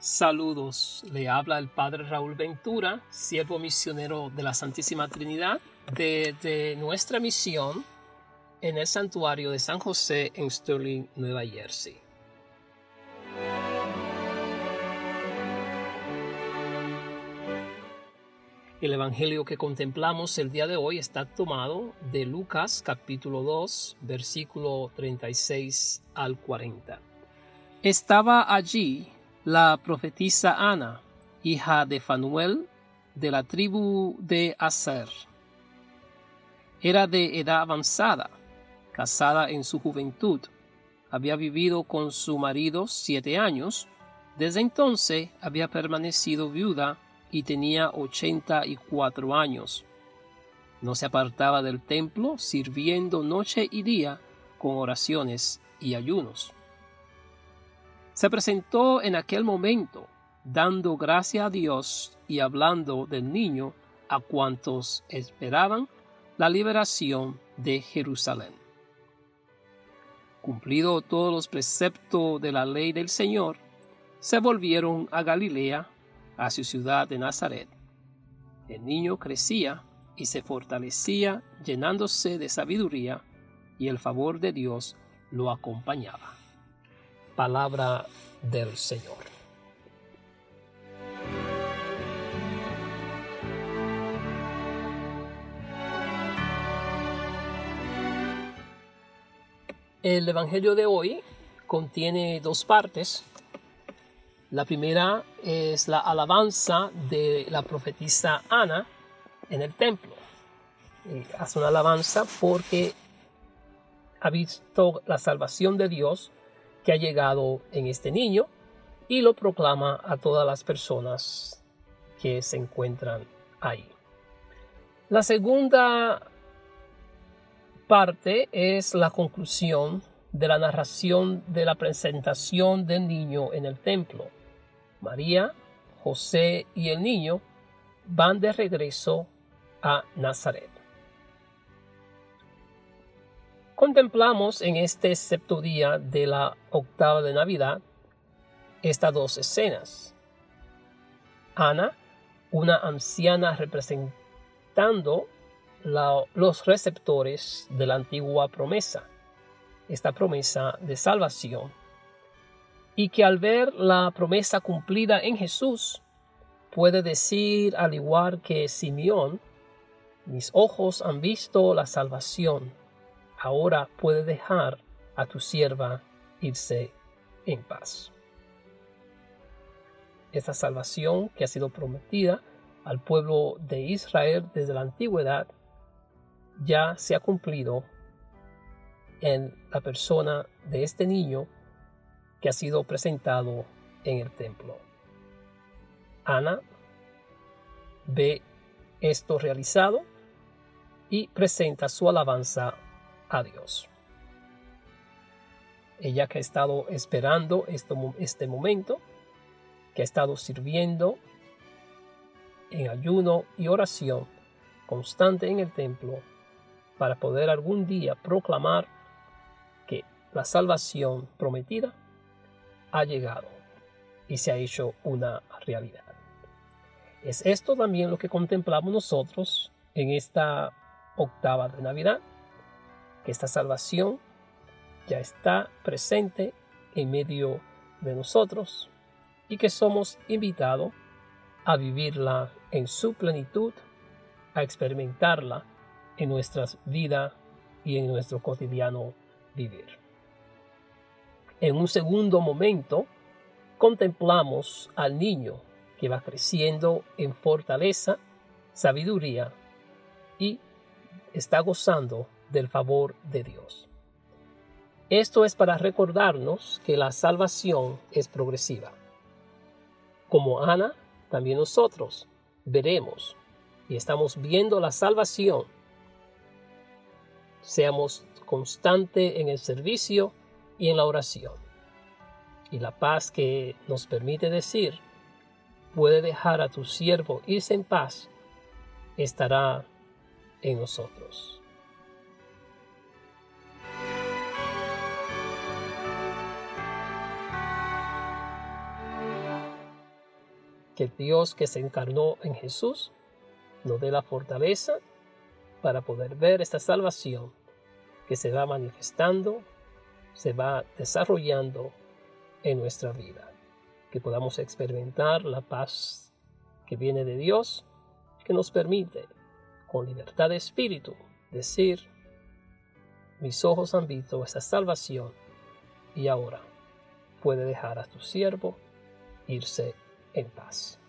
Saludos, le habla el Padre Raúl Ventura, siervo misionero de la Santísima Trinidad, de, nuestra misión en el santuario de San José en Sterling, Nueva Jersey. El Evangelio que contemplamos el día de hoy está tomado de Lucas capítulo 2, versículo 36 al 40. Estaba allí la profetisa Ana, hija de Fanuel, de la tribu de Aser. Era de edad avanzada, casada en su juventud. Había vivido con su marido siete años. Desde entonces había permanecido viuda y tenía ochenta y cuatro años. No se apartaba del templo, sirviendo noche y día con oraciones y ayunos se presentó en aquel momento, dando gracia a Dios y hablando del niño a cuantos esperaban la liberación de Jerusalén. Cumplido todos los preceptos de la ley del Señor, se volvieron a Galilea, a su ciudad de Nazaret. El niño crecía y se fortalecía llenándose de sabiduría, y el favor de Dios lo acompañaba palabra del Señor. El Evangelio de hoy contiene dos partes. La primera es la alabanza de la profetisa Ana en el templo. hace una alabanza porque ha visto la salvación de Dios que ha llegado en este niño y lo proclama a todas las personas que se encuentran ahí. La segunda parte es la conclusión de la narración de la presentación del niño en el templo. María, José y el niño van de regreso a Nazaret. Contemplamos en este sexto día de la octava de Navidad estas dos escenas. Ana, una anciana representando los receptores de la antigua promesa, esta promesa de salvación, y que al ver la promesa cumplida en Jesús, puede decir al igual que Simeón, mis ojos han visto la salvación ahora puede dejar a tu sierva irse en paz. Esta salvación que ha sido prometida al pueblo de Israel desde la antigüedad ya se ha cumplido en la persona de este niño que ha sido presentado en el templo. Ana ve esto realizado y presenta su alabanza a Dios. Ella que ha estado esperando este momento, que ha estado sirviendo en ayuno y oración constante en el templo para poder algún día proclamar que la salvación prometida ha llegado y se ha hecho una realidad. Es esto también lo que contemplamos nosotros en esta octava de Navidad que esta salvación ya está presente en medio de nosotros y que somos invitados a vivirla en su plenitud, a experimentarla en nuestras vidas y en nuestro cotidiano vivir. En un segundo momento, contemplamos al niño que va creciendo en fortaleza, sabiduría y está gozando del favor de Dios. Esto es para recordarnos que la salvación es progresiva. Como Ana, también nosotros veremos y estamos viendo la salvación. Seamos constantes en el servicio y en la oración. Y la paz que nos permite decir, puede dejar a tu siervo irse en paz, estará en nosotros. Que Dios que se encarnó en Jesús nos dé la fortaleza para poder ver esta salvación que se va manifestando, se va desarrollando en nuestra vida. Que podamos experimentar la paz que viene de Dios, que nos permite, con libertad de espíritu, decir, mis ojos han visto esta salvación y ahora puede dejar a tu siervo irse en paz.